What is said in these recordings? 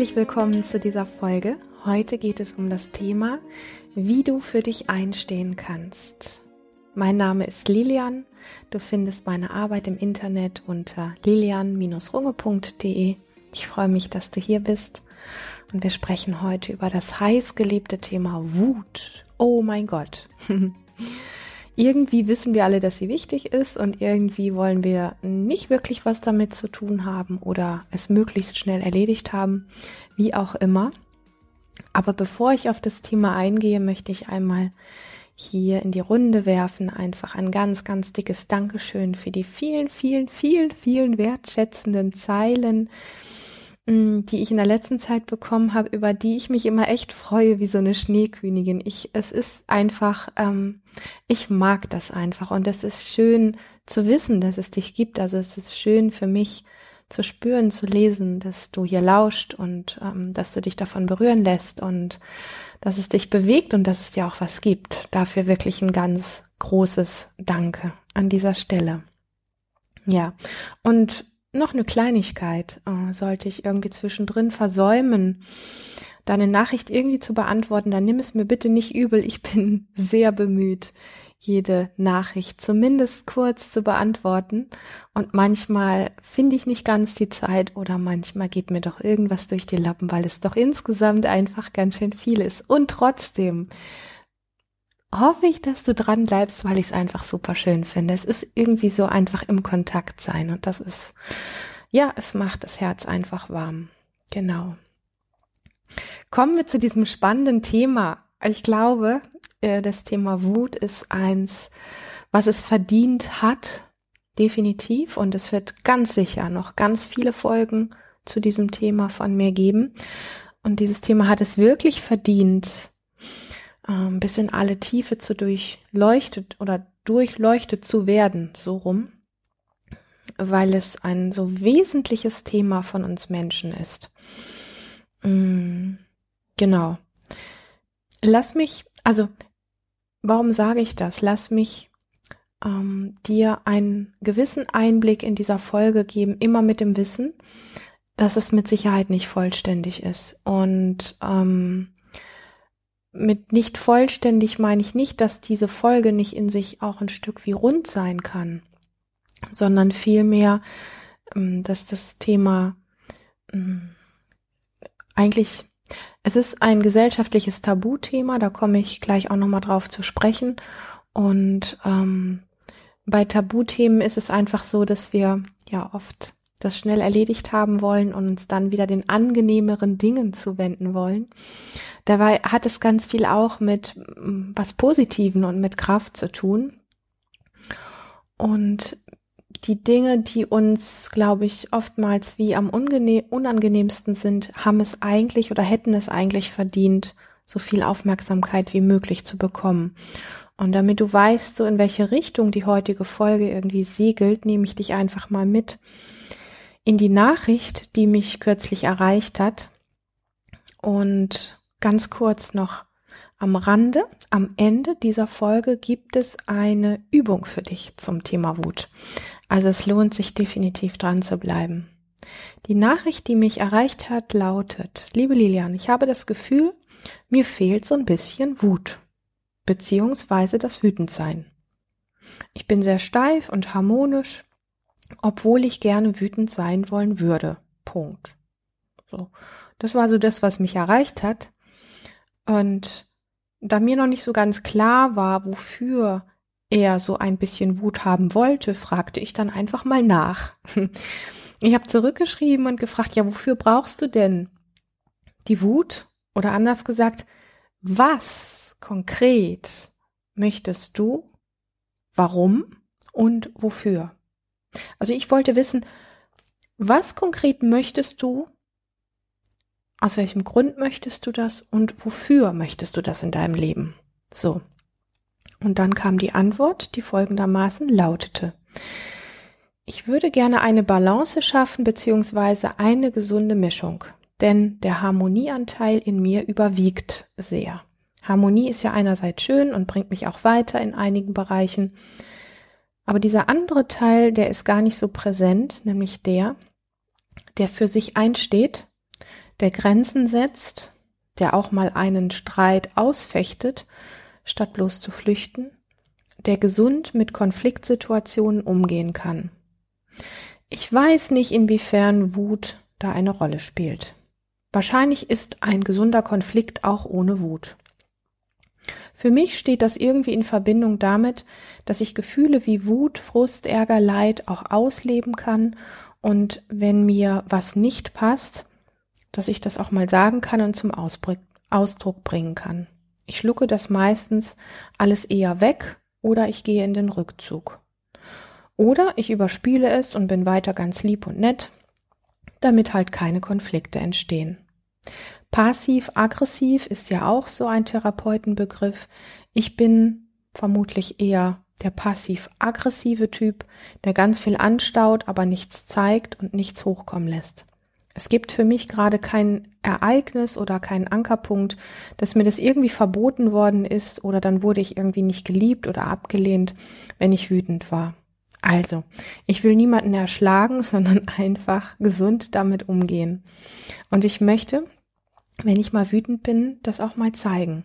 Herzlich willkommen zu dieser Folge. Heute geht es um das Thema, wie du für dich einstehen kannst. Mein Name ist Lilian. Du findest meine Arbeit im Internet unter lilian-runge.de. Ich freue mich, dass du hier bist. Und wir sprechen heute über das heiß geliebte Thema Wut. Oh mein Gott. irgendwie wissen wir alle, dass sie wichtig ist und irgendwie wollen wir nicht wirklich was damit zu tun haben oder es möglichst schnell erledigt haben, wie auch immer. Aber bevor ich auf das Thema eingehe, möchte ich einmal hier in die Runde werfen, einfach ein ganz, ganz dickes Dankeschön für die vielen, vielen, vielen, vielen wertschätzenden Zeilen, die ich in der letzten Zeit bekommen habe, über die ich mich immer echt freue, wie so eine Schneekönigin. Ich, es ist einfach, ähm, ich mag das einfach und es ist schön zu wissen, dass es dich gibt. Also es ist schön für mich zu spüren, zu lesen, dass du hier lauscht und ähm, dass du dich davon berühren lässt und dass es dich bewegt und dass es dir auch was gibt. Dafür wirklich ein ganz großes Danke an dieser Stelle. Ja, und noch eine Kleinigkeit äh, sollte ich irgendwie zwischendrin versäumen, deine Nachricht irgendwie zu beantworten, dann nimm es mir bitte nicht übel. Ich bin sehr bemüht, jede Nachricht zumindest kurz zu beantworten. Und manchmal finde ich nicht ganz die Zeit oder manchmal geht mir doch irgendwas durch die Lappen, weil es doch insgesamt einfach ganz schön viel ist. Und trotzdem hoffe ich, dass du dran bleibst, weil ich es einfach super schön finde. Es ist irgendwie so einfach im Kontakt sein und das ist, ja, es macht das Herz einfach warm. Genau. Kommen wir zu diesem spannenden Thema. Ich glaube, äh, das Thema Wut ist eins, was es verdient hat, definitiv. Und es wird ganz sicher noch ganz viele Folgen zu diesem Thema von mir geben. Und dieses Thema hat es wirklich verdient, ähm, bis in alle Tiefe zu durchleuchtet oder durchleuchtet zu werden, so rum, weil es ein so wesentliches Thema von uns Menschen ist. Mm, genau. Lass mich, also, warum sage ich das? Lass mich ähm, dir einen gewissen Einblick in dieser Folge geben, immer mit dem Wissen, dass es mit Sicherheit nicht vollständig ist. Und ähm, mit nicht vollständig meine ich nicht, dass diese Folge nicht in sich auch ein Stück wie rund sein kann, sondern vielmehr, ähm, dass das Thema ähm, eigentlich, es ist ein gesellschaftliches Tabuthema, da komme ich gleich auch nochmal drauf zu sprechen. Und ähm, bei Tabuthemen ist es einfach so, dass wir ja oft das schnell erledigt haben wollen und uns dann wieder den angenehmeren Dingen zuwenden wollen. Dabei hat es ganz viel auch mit mm, was Positiven und mit Kraft zu tun. Und die Dinge, die uns, glaube ich, oftmals wie am unangenehmsten sind, haben es eigentlich oder hätten es eigentlich verdient, so viel Aufmerksamkeit wie möglich zu bekommen. Und damit du weißt, so in welche Richtung die heutige Folge irgendwie segelt, nehme ich dich einfach mal mit in die Nachricht, die mich kürzlich erreicht hat. Und ganz kurz noch am Rande, am Ende dieser Folge gibt es eine Übung für dich zum Thema Wut. Also es lohnt sich definitiv dran zu bleiben. Die Nachricht, die mich erreicht hat, lautet, liebe Lilian, ich habe das Gefühl, mir fehlt so ein bisschen Wut, beziehungsweise das Wütendsein. Ich bin sehr steif und harmonisch, obwohl ich gerne wütend sein wollen würde. Punkt. So. Das war so das, was mich erreicht hat. Und da mir noch nicht so ganz klar war, wofür er so ein bisschen Wut haben wollte, fragte ich dann einfach mal nach. Ich habe zurückgeschrieben und gefragt, ja, wofür brauchst du denn die Wut? Oder anders gesagt, was konkret möchtest du, warum und wofür? Also ich wollte wissen, was konkret möchtest du, aus welchem Grund möchtest du das und wofür möchtest du das in deinem Leben? So. Und dann kam die Antwort, die folgendermaßen lautete. Ich würde gerne eine Balance schaffen beziehungsweise eine gesunde Mischung, denn der Harmonieanteil in mir überwiegt sehr. Harmonie ist ja einerseits schön und bringt mich auch weiter in einigen Bereichen. Aber dieser andere Teil, der ist gar nicht so präsent, nämlich der, der für sich einsteht, der Grenzen setzt, der auch mal einen Streit ausfechtet, statt bloß zu flüchten, der gesund mit Konfliktsituationen umgehen kann. Ich weiß nicht, inwiefern Wut da eine Rolle spielt. Wahrscheinlich ist ein gesunder Konflikt auch ohne Wut. Für mich steht das irgendwie in Verbindung damit, dass ich Gefühle wie Wut, Frust, Ärger, Leid auch ausleben kann und wenn mir was nicht passt, dass ich das auch mal sagen kann und zum Ausdruck bringen kann. Ich schlucke das meistens alles eher weg oder ich gehe in den Rückzug. Oder ich überspiele es und bin weiter ganz lieb und nett, damit halt keine Konflikte entstehen. Passiv-aggressiv ist ja auch so ein Therapeutenbegriff. Ich bin vermutlich eher der passiv-aggressive Typ, der ganz viel anstaut, aber nichts zeigt und nichts hochkommen lässt. Es gibt für mich gerade kein Ereignis oder keinen Ankerpunkt, dass mir das irgendwie verboten worden ist oder dann wurde ich irgendwie nicht geliebt oder abgelehnt, wenn ich wütend war. Also, ich will niemanden erschlagen, sondern einfach gesund damit umgehen. Und ich möchte, wenn ich mal wütend bin, das auch mal zeigen.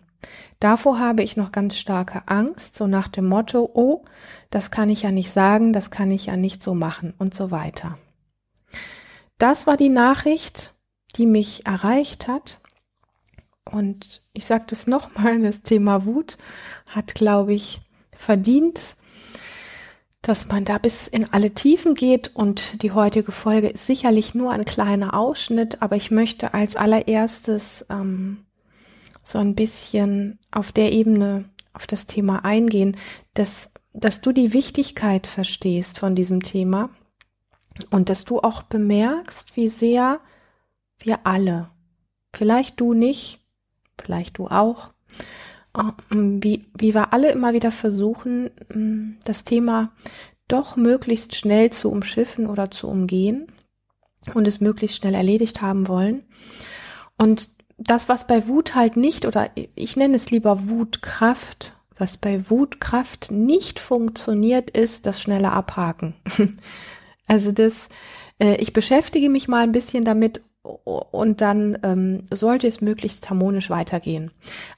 Davor habe ich noch ganz starke Angst, so nach dem Motto, oh, das kann ich ja nicht sagen, das kann ich ja nicht so machen und so weiter. Das war die Nachricht, die mich erreicht hat. Und ich sage das nochmal, das Thema Wut hat, glaube ich, verdient, dass man da bis in alle Tiefen geht und die heutige Folge ist sicherlich nur ein kleiner Ausschnitt, aber ich möchte als allererstes ähm, so ein bisschen auf der Ebene auf das Thema eingehen, dass, dass du die Wichtigkeit verstehst von diesem Thema und dass du auch bemerkst, wie sehr wir alle, vielleicht du nicht, vielleicht du auch, wie, wie wir alle immer wieder versuchen, ähm, das Thema doch möglichst schnell zu umschiffen oder zu umgehen und es möglichst schnell erledigt haben wollen. Und das, was bei Wut halt nicht, oder ich nenne es lieber Wutkraft, was bei Wutkraft nicht funktioniert, ist das schnelle Abhaken. also das, äh, ich beschäftige mich mal ein bisschen damit und dann ähm, sollte es möglichst harmonisch weitergehen.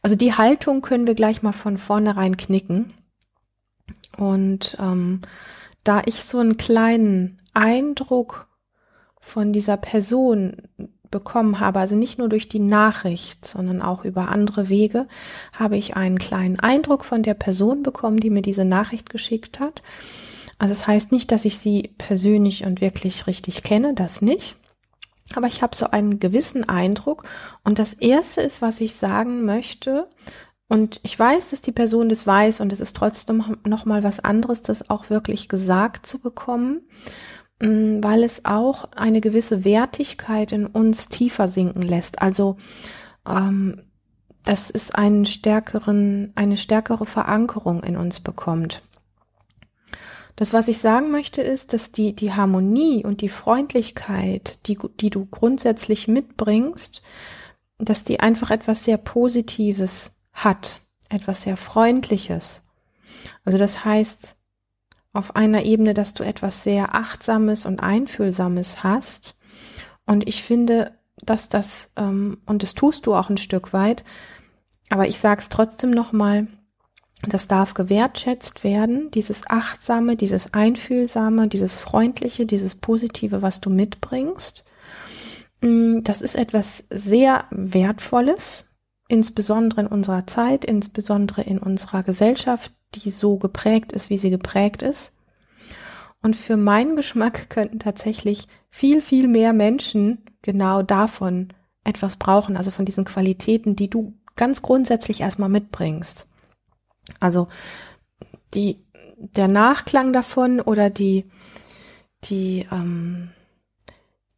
Also die Haltung können wir gleich mal von vornherein knicken. Und ähm, da ich so einen kleinen Eindruck von dieser Person bekommen habe, also nicht nur durch die Nachricht, sondern auch über andere Wege, habe ich einen kleinen Eindruck von der Person bekommen, die mir diese Nachricht geschickt hat. Also das heißt nicht, dass ich sie persönlich und wirklich richtig kenne, das nicht. Aber ich habe so einen gewissen Eindruck. Und das Erste ist, was ich sagen möchte, und ich weiß, dass die Person das weiß und es ist trotzdem noch mal was anderes, das auch wirklich gesagt zu bekommen, mm, weil es auch eine gewisse Wertigkeit in uns tiefer sinken lässt. Also ähm, dass es einen stärkeren, eine stärkere Verankerung in uns bekommt. Das, was ich sagen möchte, ist, dass die, die Harmonie und die Freundlichkeit, die, die du grundsätzlich mitbringst, dass die einfach etwas sehr Positives hat, etwas sehr Freundliches. Also das heißt, auf einer Ebene, dass du etwas sehr Achtsames und Einfühlsames hast. Und ich finde, dass das, ähm, und das tust du auch ein Stück weit, aber ich sage es trotzdem nochmal, das darf gewertschätzt werden, dieses Achtsame, dieses Einfühlsame, dieses Freundliche, dieses Positive, was du mitbringst. Mm, das ist etwas sehr Wertvolles, insbesondere in unserer Zeit, insbesondere in unserer Gesellschaft, die so geprägt ist, wie sie geprägt ist. Und für meinen Geschmack könnten tatsächlich viel, viel mehr Menschen genau davon etwas brauchen, also von diesen Qualitäten, die du ganz grundsätzlich erstmal mitbringst. Also die, der Nachklang davon oder die, die, ähm,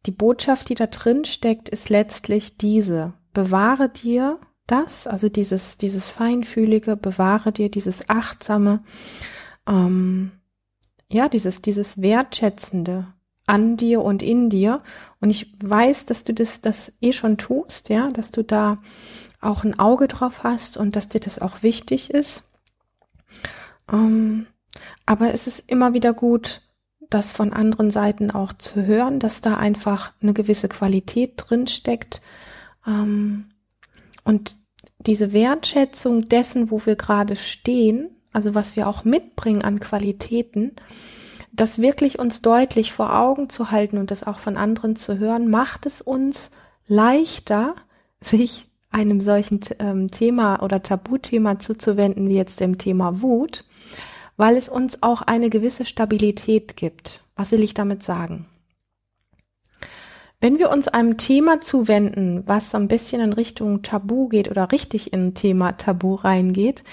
die Botschaft, die da drin steckt, ist letztlich diese. Bewahre dir das, also dieses, dieses Feinfühlige, bewahre dir dieses Achtsame, ähm, ja, dieses, dieses Wertschätzende an dir und in dir. Und ich weiß, dass du das, das eh schon tust, ja, dass du da auch ein Auge drauf hast und dass dir das auch wichtig ist. Ähm, aber es ist immer wieder gut, das von anderen Seiten auch zu hören, dass da einfach eine gewisse Qualität drin steckt, Ähm, und diese Wertschätzung dessen, wo wir gerade stehen, also was wir auch mitbringen an Qualitäten, das wirklich uns deutlich vor Augen zu halten und das auch von anderen zu hören, macht es uns leichter, sich einem solchen ähm, Thema oder Tabuthema zuzuwenden, wie jetzt dem Thema Wut, weil es uns auch eine gewisse Stabilität gibt. Was will ich damit sagen? Wenn wir uns einem Thema zuwenden, was so ein bisschen in Richtung Tabu geht oder richtig in Thema Tabu reingeht,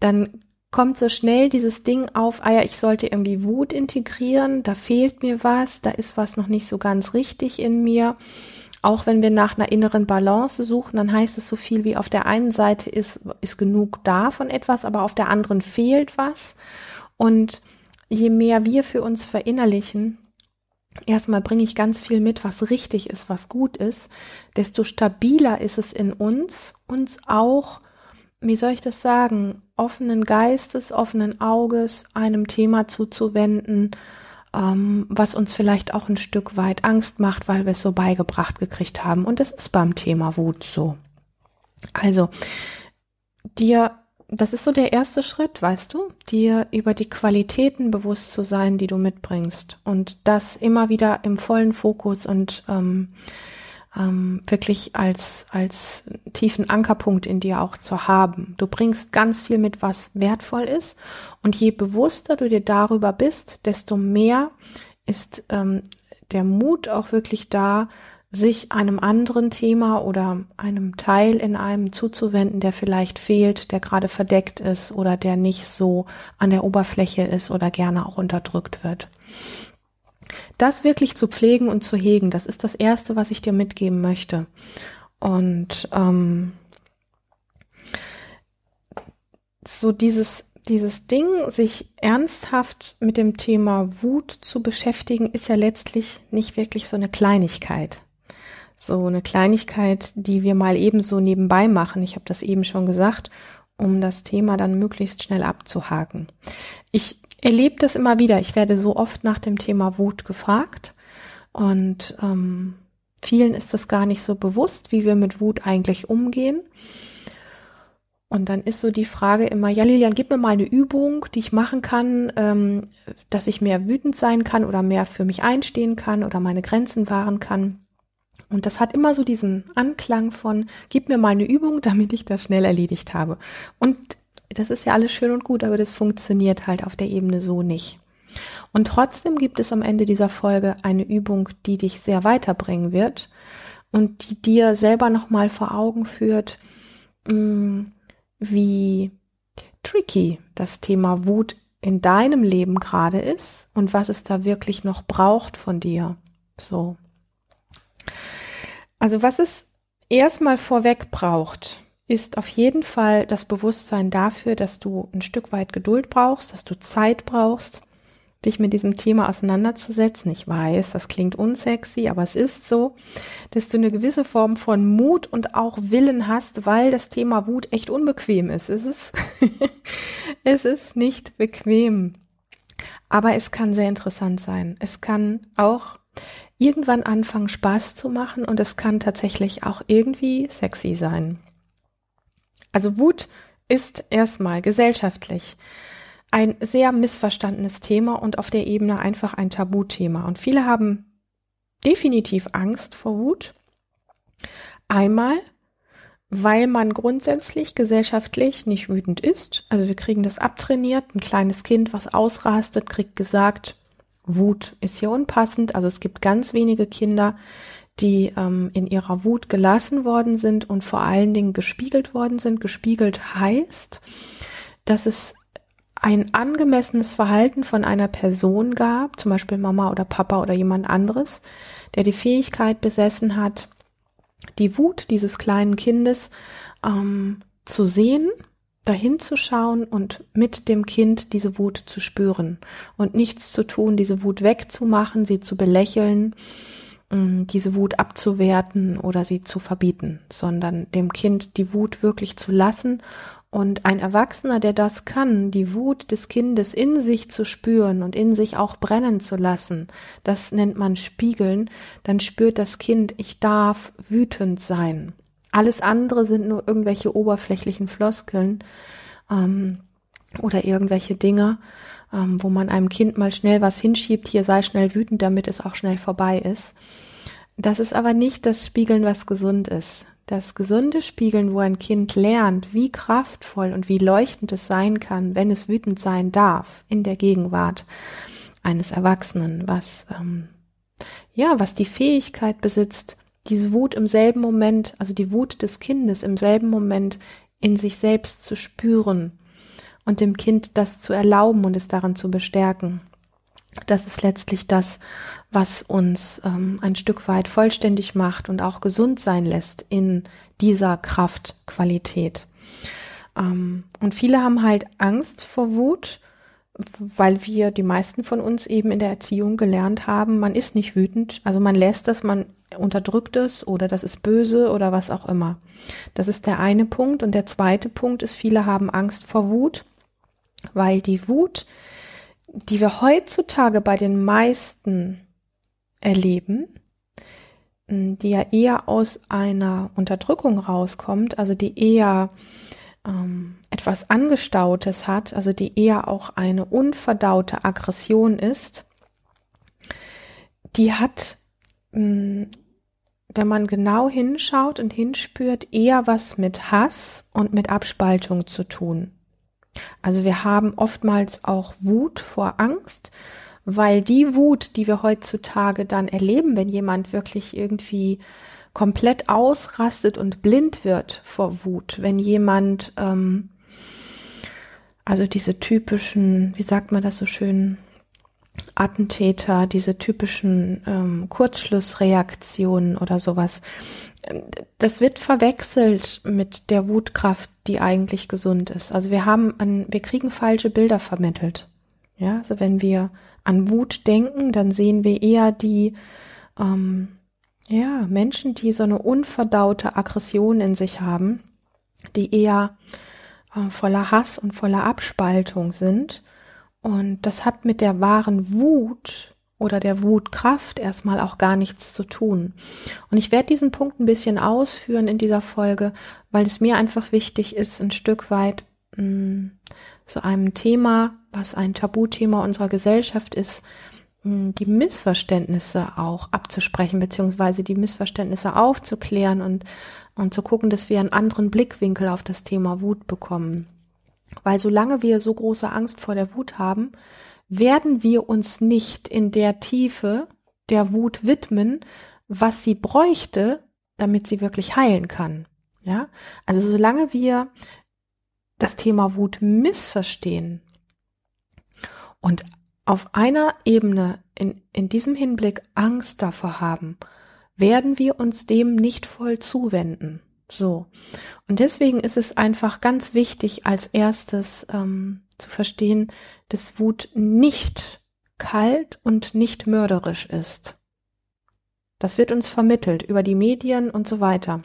dann kommt so schnell dieses Ding auf, ah ja, ich sollte irgendwie Wut integrieren, da fehlt mir was, da ist was noch nicht so ganz richtig in mir. Auch wenn wir nach einer inneren Balance suchen, dann heißt es so viel wie auf der einen Seite ist, ist genug da von etwas, aber auf der anderen fehlt was. Und je mehr wir für uns verinnerlichen, erstmal bringe ich ganz viel mit, was richtig ist, was gut ist, desto stabiler ist es in uns, uns auch, wie soll ich das sagen, offenen Geistes, offenen Auges einem Thema zuzuwenden, ähm, was uns vielleicht auch ein Stück weit Angst macht, weil wir es so beigebracht gekriegt haben. Und das ist beim Thema Wut so. Also, dir, das ist so der erste Schritt, weißt du, dir über die Qualitäten bewusst zu sein, die du mitbringst. Und das immer wieder im vollen Fokus und ähm, ähm, wirklich als, als tiefen Ankerpunkt in dir auch zu haben. Du bringst ganz viel mit, was wertvoll ist. Und je bewusster du dir darüber bist, desto mehr ist ähm, der Mut auch wirklich da, sich einem anderen Thema oder einem Teil in einem zuzuwenden, der vielleicht fehlt, der gerade verdeckt ist oder der nicht so an der Oberfläche ist oder gerne auch unterdrückt wird. Das wirklich zu pflegen und zu hegen, das ist das Erste, was ich dir mitgeben möchte. Und ähm, so dieses dieses Ding, sich ernsthaft mit dem Thema Wut zu beschäftigen, ist ja letztlich nicht wirklich so eine Kleinigkeit. So eine Kleinigkeit, die wir mal ebenso nebenbei machen. Ich habe das eben schon gesagt, um das Thema dann möglichst schnell abzuhaken. Ich erlebe das immer wieder. Ich werde so oft nach dem Thema Wut gefragt und ähm, vielen ist es gar nicht so bewusst, wie wir mit Wut eigentlich umgehen. Und dann ist so die Frage immer, ja Lilian, gib mir mal eine Übung, die ich machen kann, ähm, dass ich mehr wütend sein kann oder mehr für mich einstehen kann oder meine Grenzen wahren kann. Und das hat immer so diesen Anklang von, gib mir mal eine Übung, damit ich das schnell erledigt habe. Und das ist ja alles schön und gut, aber das funktioniert halt auf der Ebene so nicht. Und trotzdem gibt es am Ende dieser Folge eine Übung, die dich sehr weiterbringen wird und die dir selber nochmal vor Augen führt, mm, wie tricky das Thema Wut in deinem Leben gerade ist und was es da wirklich noch braucht von dir. So. Also was es erstmal vorweg braucht, ist auf jeden Fall das Bewusstsein dafür, dass du ein Stück weit Geduld brauchst, dass du Zeit brauchst, dich mit diesem Thema auseinanderzusetzen. Ich weiß, das klingt unsexy, aber es ist so, dass du eine gewisse Form von Mut und auch Willen hast, weil das Thema Wut echt unbequem ist. Es ist, es ist nicht bequem. Aber es kann sehr interessant sein. Es kann auch irgendwann anfangen, Spaß zu machen und es kann tatsächlich auch irgendwie sexy sein. Also Wut ist erstmal gesellschaftlich ein sehr missverstandenes Thema und auf der Ebene einfach ein Tabuthema. Und viele haben definitiv Angst vor Wut. Einmal, weil man grundsätzlich gesellschaftlich nicht wütend ist. Also wir kriegen das abtrainiert. Ein kleines Kind, was ausrastet, kriegt gesagt, Wut ist hier unpassend. Also es gibt ganz wenige Kinder, die ähm, in ihrer Wut gelassen worden sind und vor allen Dingen gespiegelt worden sind. Gespiegelt heißt, dass es ein angemessenes Verhalten von einer Person gab, zum Beispiel Mama oder Papa oder jemand anderes, der die Fähigkeit besessen hat, die Wut dieses kleinen Kindes ähm, zu sehen, dahin zu schauen und mit dem Kind diese Wut zu spüren und nichts zu tun, diese Wut wegzumachen, sie zu belächeln, diese Wut abzuwerten oder sie zu verbieten, sondern dem Kind die Wut wirklich zu lassen Und ein Erwachsener, der das kann, die Wut des Kindes in sich zu spüren und in sich auch brennen zu lassen, das nennt man Spiegeln, dann spürt das Kind, ich darf wütend sein. Alles andere sind nur irgendwelche oberflächlichen Floskeln ähm, oder irgendwelche Dinge, ähm, wo man einem Kind mal schnell was hinschiebt, hier sei schnell wütend, damit es auch schnell vorbei ist. Das ist aber nicht das Spiegeln, was gesund ist. Das gesunde Spiegeln, wo ein Kind lernt, wie kraftvoll und wie leuchtend es sein kann, wenn es wütend sein darf in der Gegenwart eines Erwachsenen, was ähm, ja, was die Fähigkeit besitzt, diese Wut im selben Moment, also die Wut des Kindes im selben Moment in sich selbst zu spüren und dem Kind das zu erlauben und es daran zu bestärken. Das ist letztlich das, was uns ähm, ein Stück weit vollständig macht und auch gesund sein lässt in dieser Kraftqualität. Ähm, und viele haben halt Angst vor Wut, weil wir, die meisten von uns eben in der Erziehung gelernt haben, man ist nicht wütend, also man lässt das, man unterdrückt es oder das ist böse oder was auch immer. Das ist der eine Punkt. Und der zweite Punkt ist, viele haben Angst vor Wut, weil die Wut, die wir heutzutage bei den meisten erleben, die ja eher aus einer Unterdrückung rauskommt, also die eher ähm, etwas Angestautes hat, also die eher auch eine unverdaute Aggression ist, die hat mh, wenn man genau hinschaut und hinspürt, eher was mit Hass und mit Abspaltung zu tun. Also wir haben oftmals auch Wut vor Angst, weil die Wut, die wir heutzutage dann erleben, wenn jemand wirklich irgendwie komplett ausrastet und blind wird vor Wut, wenn jemand, ähm, also diese typischen, wie sagt man das so schön, Attentäter, diese typischen ähm, Kurzschlussreaktionen oder sowas, das wird verwechselt mit der Wutkraft, die eigentlich gesund ist. Also wir haben, an, wir kriegen falsche Bilder vermittelt. Ja, also wenn wir an Wut denken, dann sehen wir eher die, ähm, ja, Menschen, die so eine unverdaute Aggression in sich haben, die eher äh, voller Hass und voller Abspaltung sind und das hat mit der wahren Wut oder der Wutkraft erstmal auch gar nichts zu tun. Und ich werde diesen Punkt ein bisschen ausführen in dieser Folge, weil es mir einfach wichtig ist, ein Stück weit mh, mm, zu einem Thema, was ein Tabuthema unserer Gesellschaft ist, die Missverständnisse auch abzusprechen, beziehungsweise die Missverständnisse aufzuklären und, und zu gucken, dass wir einen anderen Blickwinkel auf das Thema Wut bekommen. Weil solange wir so große Angst vor der Wut haben, werden wir uns nicht in der Tiefe der Wut widmen, was sie bräuchte, damit sie wirklich heilen kann. Ja, also solange wir das Thema Wut missverstehen und auf einer Ebene in, in diesem Hinblick Angst davor haben, werden wir uns dem nicht voll zuwenden. So. Und deswegen ist es einfach ganz wichtig, als erstes ähm, zu verstehen, dass Wut nicht kalt und nicht mörderisch ist. Das wird uns vermittelt über die Medien und so weiter,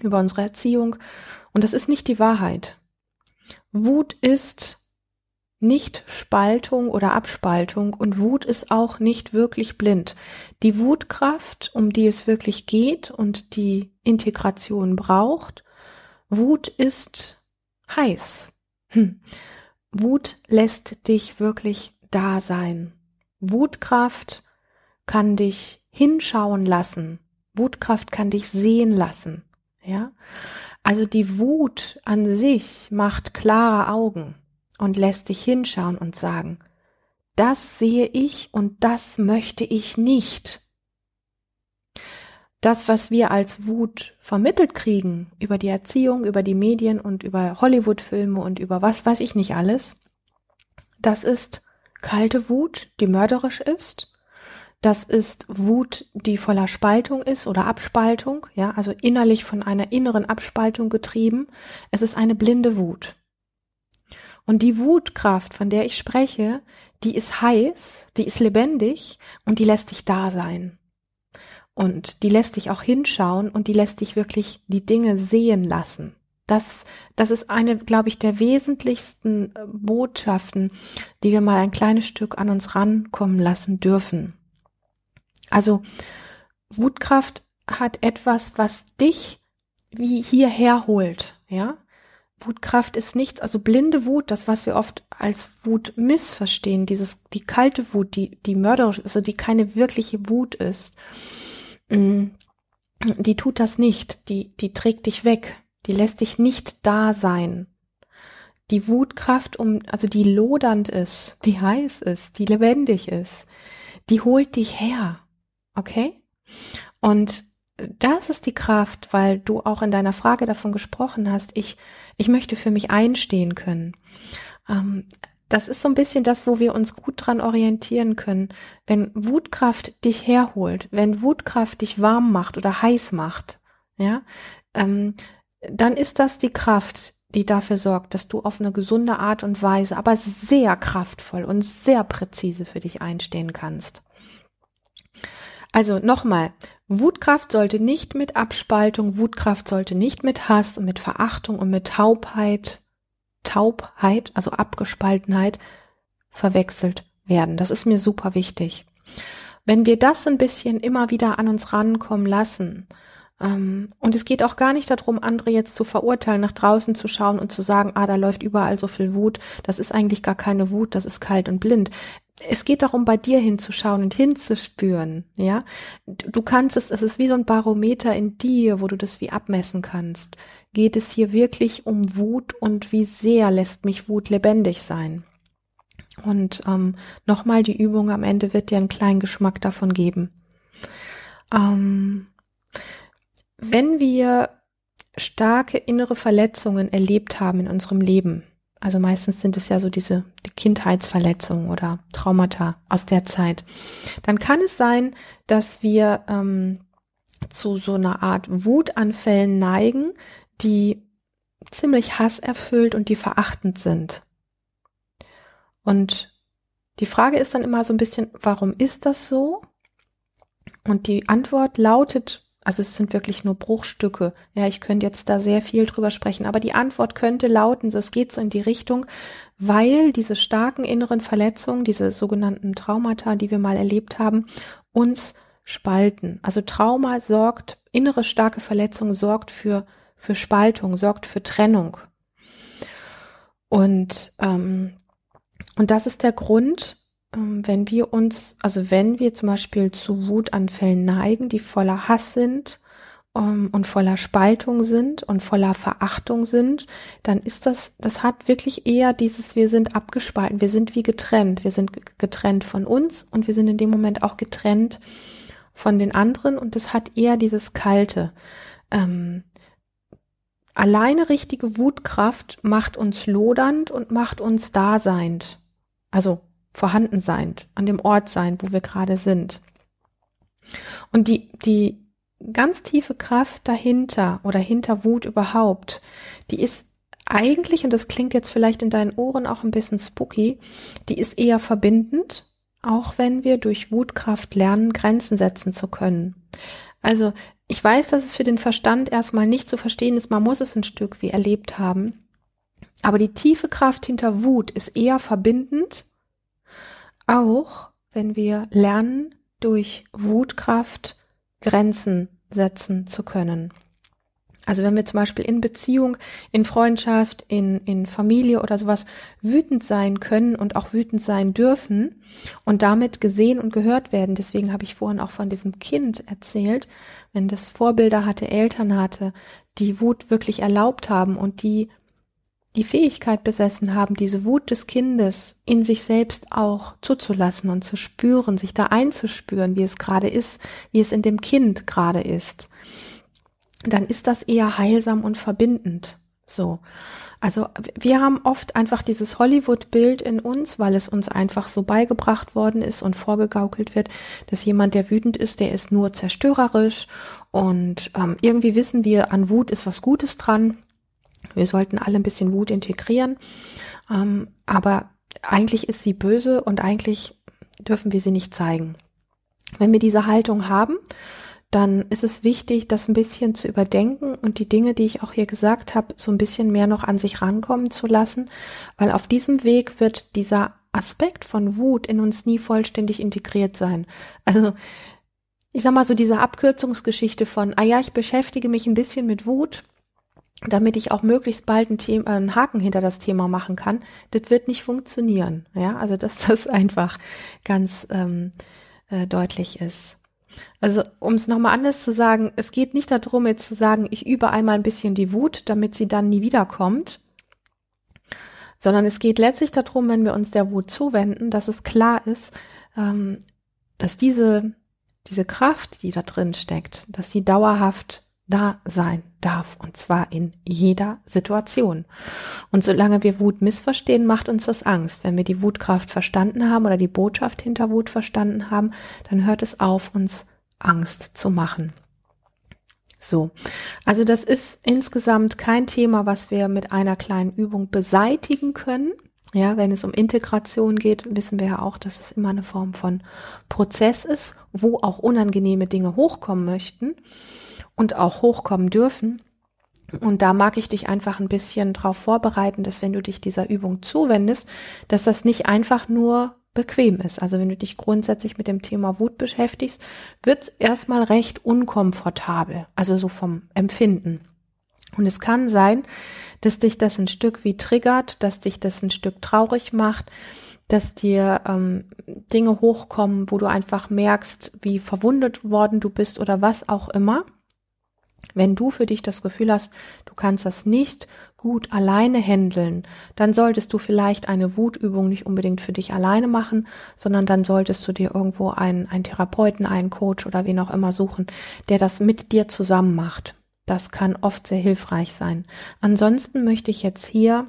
über unsere Erziehung. Und das ist nicht die Wahrheit. Wut ist nicht Spaltung oder Abspaltung und Wut ist auch nicht wirklich blind. Die Wutkraft, um die es wirklich geht und die Integration braucht, Wut ist heiß. Hm. Wut lässt dich wirklich da sein. Wutkraft kann dich hinschauen lassen. Wutkraft kann dich sehen lassen. Ja? Also die Wut an sich macht klare Augen und lässt dich hinschauen und sagen, das sehe ich und das möchte ich nicht. Das, was wir als Wut vermittelt kriegen über die Erziehung, über die Medien und über Hollywood-Filme und über was weiß ich nicht alles, das ist kalte Wut, die mörderisch ist. Das ist Wut, die voller Spaltung ist oder Abspaltung, ja, also innerlich von einer inneren Abspaltung getrieben. Es ist eine blinde Wut. Und die Wutkraft, von der ich spreche, die ist heiß, die ist lebendig und die lässt dich da sein. Und die lässt dich auch hinschauen und die lässt dich wirklich die Dinge sehen lassen. Das, das ist eine, glaube ich, der wesentlichsten äh, Botschaften, die wir mal ein kleines Stück an uns rankommen lassen dürfen. Also Wutkraft hat etwas, was dich wie hierher holt, ja. Wutkraft ist nichts, also blinde Wut, das, was wir oft als Wut missverstehen, dieses, die kalte Wut, die, die mörderisch, also die keine wirkliche Wut ist, mm, die tut das nicht, die, die trägt dich weg, die lässt dich nicht da sein. Die Wutkraft, um, also die lodernd ist, die heiß ist, die lebendig ist, die holt dich her. Okay? Und das ist die Kraft, weil du auch in deiner Frage davon gesprochen hast, ich, ich möchte für mich einstehen können. Ähm, das ist so ein bisschen das, wo wir uns gut dran orientieren können. Wenn Wutkraft dich herholt, wenn Wutkraft dich warm macht oder heiß macht, ja, ähm, dann ist das die Kraft, die dafür sorgt, dass du auf eine gesunde Art und Weise, aber sehr kraftvoll und sehr präzise für dich einstehen kannst. Also nochmal, Wutkraft sollte nicht mit Abspaltung, Wutkraft sollte nicht mit Hass und mit Verachtung und mit Taubheit, Taubheit, also Abgespaltenheit verwechselt werden. Das ist mir super wichtig. Wenn wir das ein bisschen immer wieder an uns rankommen lassen, ähm, und es geht auch gar nicht darum, andere jetzt zu verurteilen, nach draußen zu schauen und zu sagen, ah, da läuft überall so viel Wut. Das ist eigentlich gar keine Wut, das ist kalt und blind. Es geht darum, bei dir hinzuschauen und hinzuspüren, ja. Du kannst es, es ist wie so ein Barometer in dir, wo du das wie abmessen kannst. Geht es hier wirklich um Wut und wie sehr lässt mich Wut lebendig sein? Und ähm, nochmal, die Übung am Ende wird dir einen kleinen Geschmack davon geben. Ähm, wenn wir starke innere Verletzungen erlebt haben in unserem Leben, also meistens sind es ja so diese die Kindheitsverletzungen oder Traumata aus der Zeit, dann kann es sein, dass wir ähm, zu so einer Art Wutanfällen neigen, die ziemlich hasserfüllt und die verachtend sind. Und die Frage ist dann immer so ein bisschen, warum ist das so? Und die Antwort lautet also es sind wirklich nur Bruchstücke. Ja, ich könnte jetzt da sehr viel drüber sprechen, aber die Antwort könnte lauten, so es geht so in die Richtung, weil diese starken inneren Verletzungen, diese sogenannten Traumata, die wir mal erlebt haben, uns spalten. Also Trauma sorgt, innere starke Verletzung sorgt für, für Spaltung, sorgt für Trennung. Und, ähm, und das ist der Grund, wenn wir uns, also wenn wir zum Beispiel zu Wutanfällen neigen, die voller Hass sind um, ähm, und voller Spaltung sind und voller Verachtung sind, dann ist das, das hat wirklich eher dieses, wir sind abgespalten, wir sind wie getrennt, wir sind getrennt von uns und wir sind in dem Moment auch getrennt von den anderen und das hat eher dieses Kalte. Ähm, alleine richtige Wutkraft macht uns lodernd und macht uns daseind. Also vorhanden sein, an dem Ort sein, wo wir gerade sind. Und die, die ganz tiefe Kraft dahinter oder hinter Wut überhaupt, die ist eigentlich, und das klingt jetzt vielleicht in deinen Ohren auch ein bisschen spooky, die ist eher verbindend, auch wenn wir durch Wutkraft lernen, Grenzen setzen zu können. Also ich weiß, dass es für den Verstand erstmal nicht zu verstehen ist, man muss es ein Stück wie erlebt haben. Aber die tiefe Kraft hinter Wut ist eher verbindend auch wenn wir lernen, durch Wutkraft Grenzen setzen zu können. Also wenn wir zum Beispiel in Beziehung, in Freundschaft, in, in Familie oder sowas wütend sein können und auch wütend sein dürfen und damit gesehen und gehört werden. Deswegen habe ich vorhin auch von diesem Kind erzählt, wenn das Vorbilder hatte, Eltern hatte, die Wut wirklich erlaubt haben und die die Fähigkeit besessen haben, diese Wut des Kindes in sich selbst auch zuzulassen und zu spüren, sich da einzuspüren, wie es gerade ist, wie es in dem Kind gerade ist, dann ist das eher heilsam und verbindend. So. Also wir haben oft einfach dieses Hollywood-Bild in uns, weil es uns einfach so beigebracht worden ist und vorgegaukelt wird, dass jemand, der wütend ist, der ist nur zerstörerisch und ähm, irgendwie wissen wir, an Wut ist was Gutes dran wir sollten alle ein bisschen Wut integrieren. Ähm, aber eigentlich ist sie böse und eigentlich dürfen wir sie nicht zeigen. Wenn wir diese Haltung haben, dann ist es wichtig, das ein bisschen zu überdenken und die Dinge, die ich auch hier gesagt habe, so ein bisschen mehr noch an sich rankommen zu lassen, weil auf diesem Weg wird dieser Aspekt von Wut in uns nie vollständig integriert sein. Also ich sag mal so diese Abkürzungsgeschichte von, ah ja, ich beschäftige mich ein bisschen mit Wut, damit ich auch möglichst bald ein Thema, einen Haken hinter das Thema machen kann, das wird nicht funktionieren. Ja, also dass das einfach ganz ähm, äh, deutlich ist. Also um es nochmal anders zu sagen, es geht nicht darum, jetzt zu sagen, ich übe einmal ein bisschen die Wut, damit sie dann nie wiederkommt, sondern es geht letztlich darum, wenn wir uns der Wut zuwenden, dass es klar ist, ähm, dass diese, diese Kraft, die da drin steckt, dass sie dauerhaft da sein darf und zwar in jeder Situation. Und solange wir Wut missverstehen, macht uns das Angst. Wenn wir die Wutkraft verstanden haben oder die Botschaft hinter Wut verstanden haben, dann hört es auf, uns Angst zu machen. So, also das ist insgesamt kein Thema, was wir mit einer kleinen Übung beseitigen können. Ja, wenn es um Integration geht, wissen wir ja auch, dass es immer eine Form von Prozess ist, wo auch unangenehme Dinge hochkommen möchten und auch hochkommen dürfen. Und da mag ich dich einfach ein bisschen darauf vorbereiten, dass wenn du dich dieser Übung zuwendest, dass das nicht einfach nur bequem ist. Also wenn du dich grundsätzlich mit dem Thema Wut beschäftigst, wird es erstmal recht unkomfortabel, also so vom Empfinden. Und es kann sein, dass dich das ein Stück wie triggert, dass dich das ein Stück traurig macht, dass dir ähm, Dinge hochkommen, wo du einfach merkst, wie verwundet worden du bist oder was auch immer. Wenn du für dich das Gefühl hast, du kannst das nicht gut alleine handeln, dann solltest du vielleicht eine Wutübung nicht unbedingt für dich alleine machen, sondern dann solltest du dir irgendwo einen, einen Therapeuten, einen Coach oder wen auch immer suchen, der das mit dir zusammen macht. Das kann oft sehr hilfreich sein. Ansonsten möchte ich jetzt hier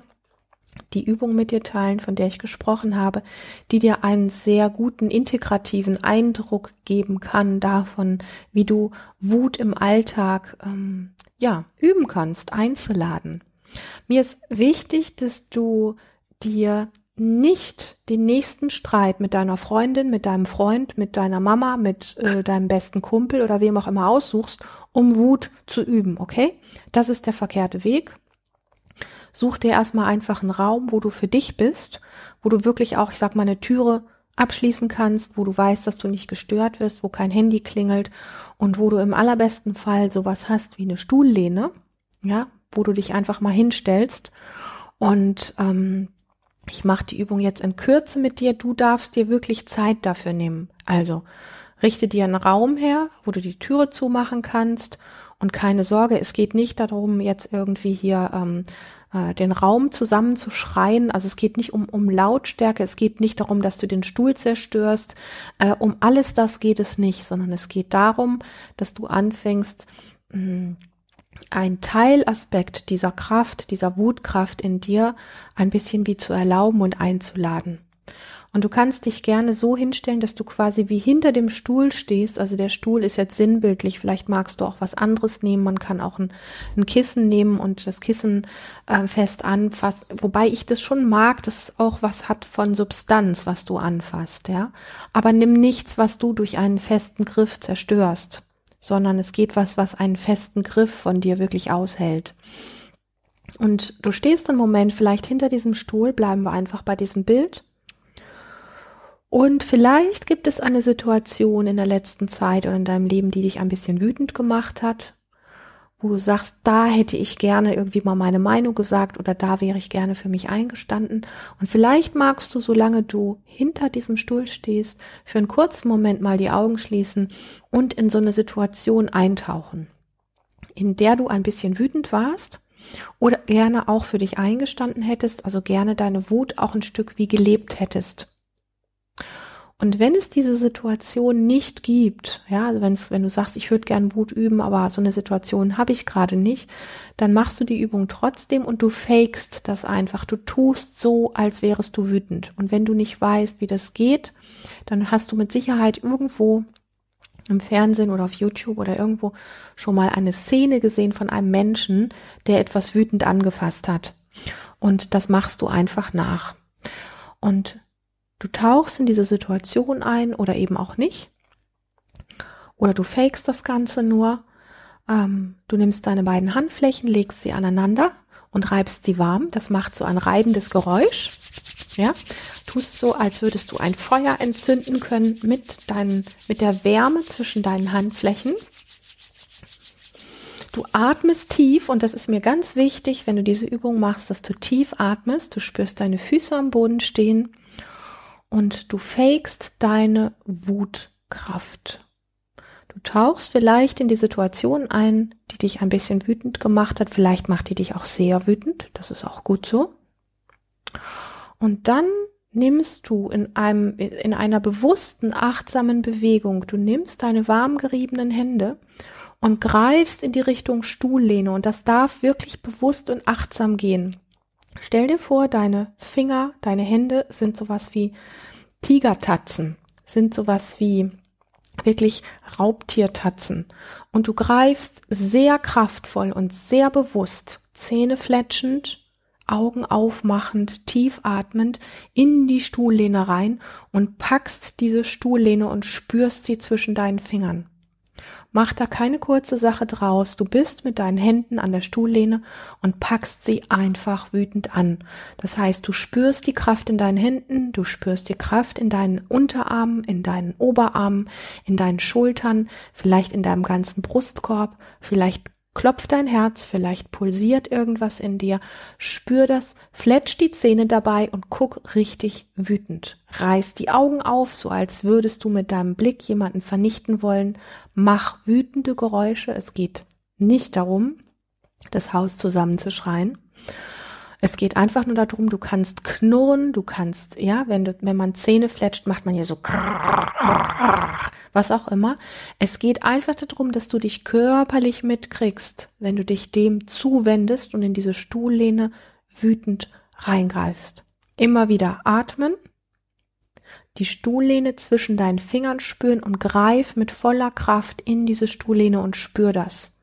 die Übung mit dir teilen, von der ich gesprochen habe, die dir einen sehr guten integrativen Eindruck geben kann davon, wie du Wut im Alltag ähm, ja üben kannst, einzuladen. Mir ist wichtig, dass du dir nicht den nächsten Streit mit deiner Freundin, mit deinem Freund, mit deiner Mama, mit äh, deinem besten Kumpel oder wem auch immer aussuchst, um Wut zu üben, okay? Das ist der verkehrte Weg. Such dir erstmal einfach einen Raum, wo du für dich bist, wo du wirklich auch, ich sag mal, eine Türe abschließen kannst, wo du weißt, dass du nicht gestört wirst, wo kein Handy klingelt und wo du im allerbesten Fall sowas hast wie eine Stuhllehne, ja, wo du dich einfach mal hinstellst. Und ähm, ich mache die Übung jetzt in Kürze mit dir. Du darfst dir wirklich Zeit dafür nehmen. Also richte dir einen Raum her, wo du die Türe zumachen kannst. Und keine Sorge, es geht nicht darum, jetzt irgendwie hier ähm, äh, den Raum zusammenzuschreien. Also es geht nicht um, um Lautstärke, es geht nicht darum, dass du den Stuhl zerstörst. Äh, um alles das geht es nicht, sondern es geht darum, dass du anfängst, mh, hm, ein Teilaspekt dieser Kraft, dieser Wutkraft in dir ein bisschen wie zu erlauben und einzuladen. Und du kannst dich gerne so hinstellen, dass du quasi wie hinter dem Stuhl stehst. Also der Stuhl ist jetzt sinnbildlich. Vielleicht magst du auch was anderes nehmen. Man kann auch ein, ein Kissen nehmen und das Kissen äh, fest anfassen. Wobei ich das schon mag, dass es auch was hat von Substanz, was du anfasst, ja. Aber nimm nichts, was du durch einen festen Griff zerstörst sondern es geht was, was einen festen Griff von dir wirklich aushält. Und du stehst im Moment vielleicht hinter diesem Stuhl, bleiben wir einfach bei diesem Bild. Und vielleicht gibt es eine Situation in der letzten Zeit oder in deinem Leben, die dich ein bisschen wütend gemacht hat, wo du sagst, da hätte ich gerne irgendwie mal meine Meinung gesagt oder da wäre ich gerne für mich eingestanden. Und vielleicht magst du, solange du hinter diesem Stuhl stehst, für einen kurzen Moment mal die Augen schließen und in so eine Situation eintauchen, in der du ein bisschen wütend warst oder gerne auch für dich eingestanden hättest, also gerne deine Wut auch ein Stück wie gelebt hättest. Und wenn es diese Situation nicht gibt, ja, also wenn es, wenn du sagst, ich würde gern Wut üben, aber so eine Situation habe ich gerade nicht, dann machst du die Übung trotzdem und du fakest das einfach. Du tust so, als wärest du wütend. Und wenn du nicht weißt, wie das geht, dann hast du mit Sicherheit irgendwo im Fernsehen oder auf YouTube oder irgendwo schon mal eine Szene gesehen von einem Menschen, der etwas wütend angefasst hat. Und das machst du einfach nach. Und Du tauchst in diese Situation ein oder eben auch nicht. Oder du fakest das Ganze nur. Ähm, du nimmst deine beiden Handflächen, legst sie aneinander und reibst sie warm. Das macht so ein reibendes Geräusch. Ja, tust so, als würdest du ein Feuer entzünden können mit deinen, mit der Wärme zwischen deinen Handflächen. Du atmest tief und das ist mir ganz wichtig, wenn du diese Übung machst, dass du tief atmest. Du spürst deine Füße am Boden stehen und du fakest deine Wutkraft. Du tauchst vielleicht in die Situation ein, die dich ein bisschen wütend gemacht hat. Vielleicht macht die dich auch sehr wütend. Das ist auch gut so. Und dann nimmst du in einem, in einer bewussten, achtsamen Bewegung, du nimmst deine warm geriebenen Hände und greifst in die Richtung Stuhllehne und das darf wirklich bewusst und achtsam gehen. Stell dir vor, deine Finger, deine Hände sind sowas wie Tigertatzen, sind sowas wie wirklich Raubtiertatzen und du greifst sehr kraftvoll und sehr bewusst, Zähne fletschend Augen aufmachend, tief atmend in die Stuhllehne rein und packst diese Stuhllehne und spürst sie zwischen deinen Fingern. Mach da keine kurze Sache draus. Du bist mit deinen Händen an der Stuhllehne und packst sie einfach wütend an. Das heißt, du spürst die Kraft in deinen Händen, du spürst die Kraft in deinen Unterarmen, in deinen Oberarmen, in deinen Schultern, vielleicht in deinem ganzen Brustkorb, vielleicht Klopft dein Herz, vielleicht pulsiert irgendwas in dir, spür das, fletsch die Zähne dabei und guck richtig wütend. Reiß die Augen auf, so als würdest du mit deinem Blick jemanden vernichten wollen. Mach wütende Geräusche. Es geht nicht darum, das Haus zusammenzuschreien. Es geht einfach nur darum, du kannst knurren, du kannst, ja, wenn du, wenn man Zähne fletscht, macht man hier so, was auch immer. Es geht einfach darum, dass du dich körperlich mitkriegst, wenn du dich dem zuwendest und in diese Stuhllehne wütend reingreifst. Immer wieder atmen, die Stuhllehne zwischen deinen Fingern spüren und greif mit voller Kraft in diese Stuhllehne und spür das.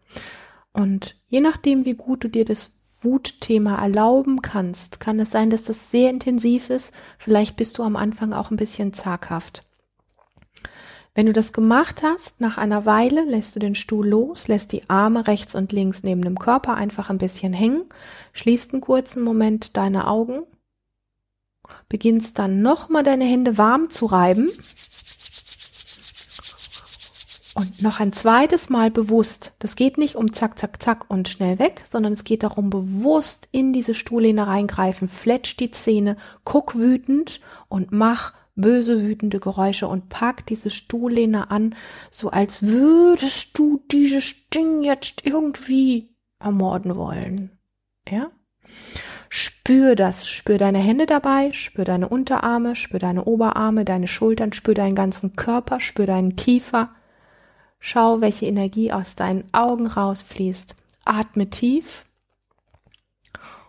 Und je nachdem, wie gut du dir das Wutthema erlauben kannst, kann es sein, dass das sehr intensiv ist. Vielleicht bist du am Anfang auch ein bisschen zaghaft. Wenn du das gemacht hast, nach einer Weile lässt du den Stuhl los, lässt die Arme rechts und links neben dem Körper einfach ein bisschen hängen, schließt einen kurzen Moment deine Augen, beginnst dann nochmal deine Hände warm zu reiben und noch ein zweites Mal bewusst, das geht nicht um zack, zack, zack und schnell weg, sondern es geht darum, bewusst in diese Stuhllehne reingreifen, fletsch die Zähne, guck wütend und mach böse, wütende Geräusche und pack diese Stuhllehne an, so als würdest du dieses Ding jetzt irgendwie ermorden wollen. Ja? Spür das, spür deine Hände dabei, spür deine Unterarme, spür deine Oberarme, deine Schultern, spür deinen ganzen Körper, spür deinen Kiefer, Schau, welche Energie aus deinen Augen rausfließt. Atme tief.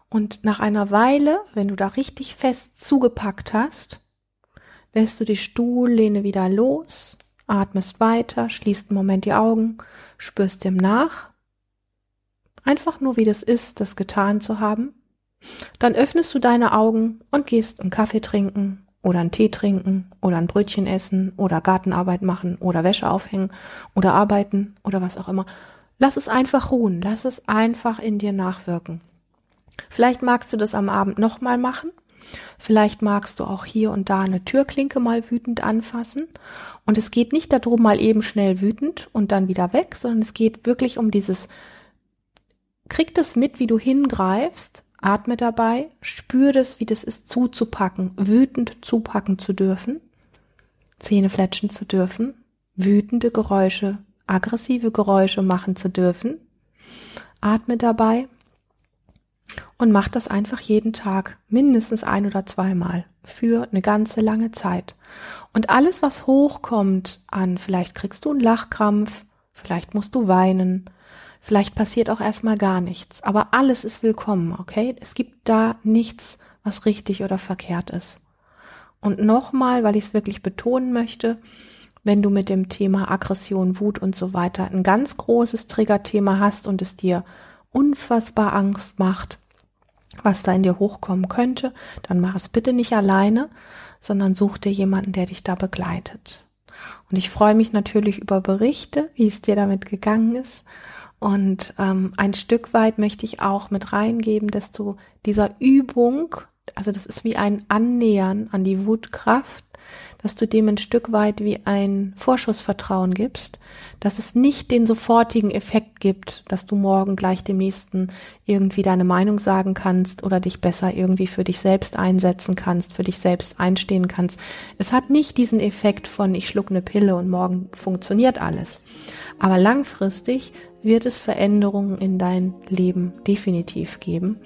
Und nach einer Weile, wenn du da richtig fest zugepackt hast, lässt du die Stuhllehne wieder los, atmest weiter, schließt einen Moment die Augen, spürst dem nach. Einfach nur, wie das ist, das getan zu haben. Dann öffnest du deine Augen und gehst einen Kaffee trinken oder einen Tee trinken oder ein Brötchen essen oder Gartenarbeit machen oder Wäsche aufhängen oder arbeiten oder was auch immer. Lass es einfach ruhen, lass es einfach in dir nachwirken. Vielleicht magst du das am Abend nochmal machen. Vielleicht magst du auch hier und da eine Türklinke mal wütend anfassen. Und es geht nicht darum, mal eben schnell wütend und dann wieder weg, sondern es geht wirklich um dieses, krieg das mit, wie du hingreifst, Atme dabei, spür das, wie das ist, zuzupacken, wütend zupacken zu dürfen, Zähne fletschen zu dürfen, wütende Geräusche, aggressive Geräusche machen zu dürfen. Atme dabei und mach das einfach jeden Tag, mindestens ein oder zweimal, für eine ganze lange Zeit. Und alles, was hochkommt an, vielleicht kriegst du einen Lachkrampf, vielleicht musst du weinen, Vielleicht passiert auch erstmal gar nichts, aber alles ist willkommen, okay? Es gibt da nichts, was richtig oder verkehrt ist. Und nochmal, weil ich es wirklich betonen möchte, wenn du mit dem Thema Aggression, Wut und so weiter ein ganz großes Triggerthema hast und es dir unfassbar Angst macht, was da in dir hochkommen könnte, dann mach es bitte nicht alleine, sondern such dir jemanden, der dich da begleitet. Und ich freue mich natürlich über Berichte, wie es dir damit gegangen ist. Und ähm, ein Stück weit möchte ich auch mit reingeben, dass du dieser Übung, also das ist wie ein Annähern an die Wutkraft, dass du dem ein Stück weit wie ein Vorschussvertrauen gibst, dass es nicht den sofortigen Effekt gibt, dass du morgen gleich dem nächsten irgendwie deine Meinung sagen kannst oder dich besser irgendwie für dich selbst einsetzen kannst, für dich selbst einstehen kannst. Es hat nicht diesen Effekt von ich schluck eine Pille und morgen funktioniert alles. Aber langfristig wird es Veränderungen in dein Leben definitiv geben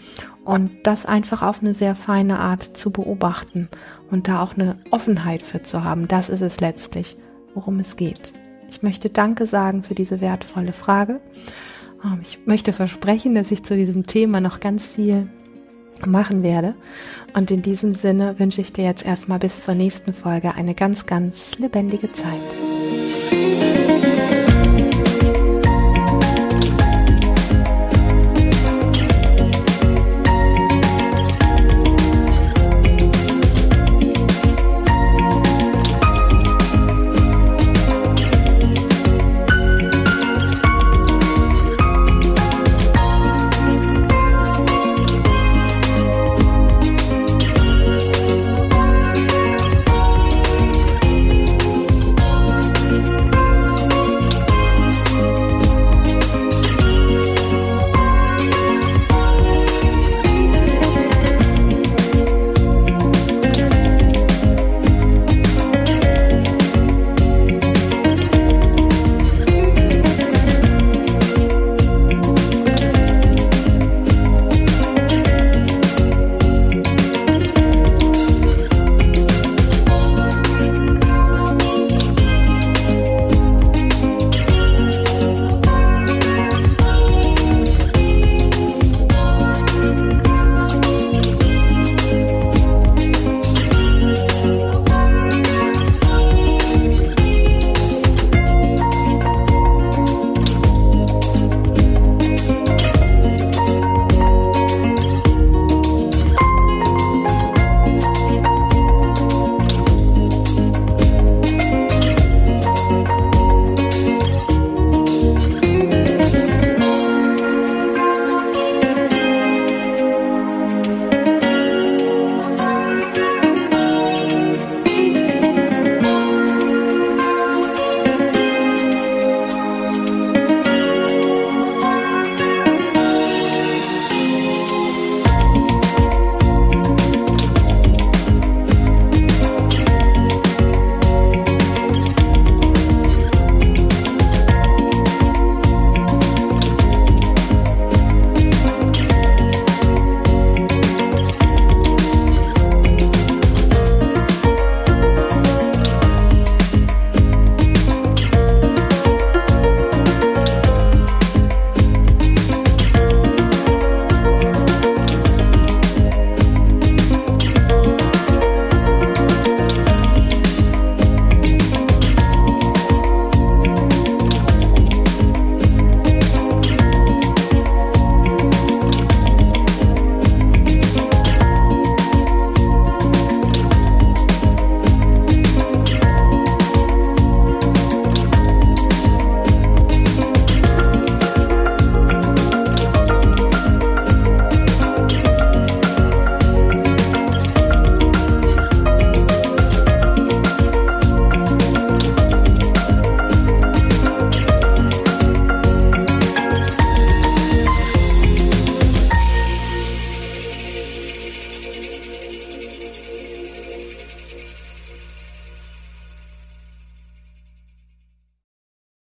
und das einfach auf eine sehr feine Art zu beobachten und da auch eine Offenheit für zu haben. Das ist es letztlich, worum es geht. Ich möchte Danke sagen für diese wertvolle Frage. Ähm, ich möchte versprechen, dass ich zu diesem Thema noch ganz viel machen werde. Und in diesem Sinne wünsche ich dir jetzt erstmal bis zur nächsten Folge eine ganz, ganz lebendige Zeit.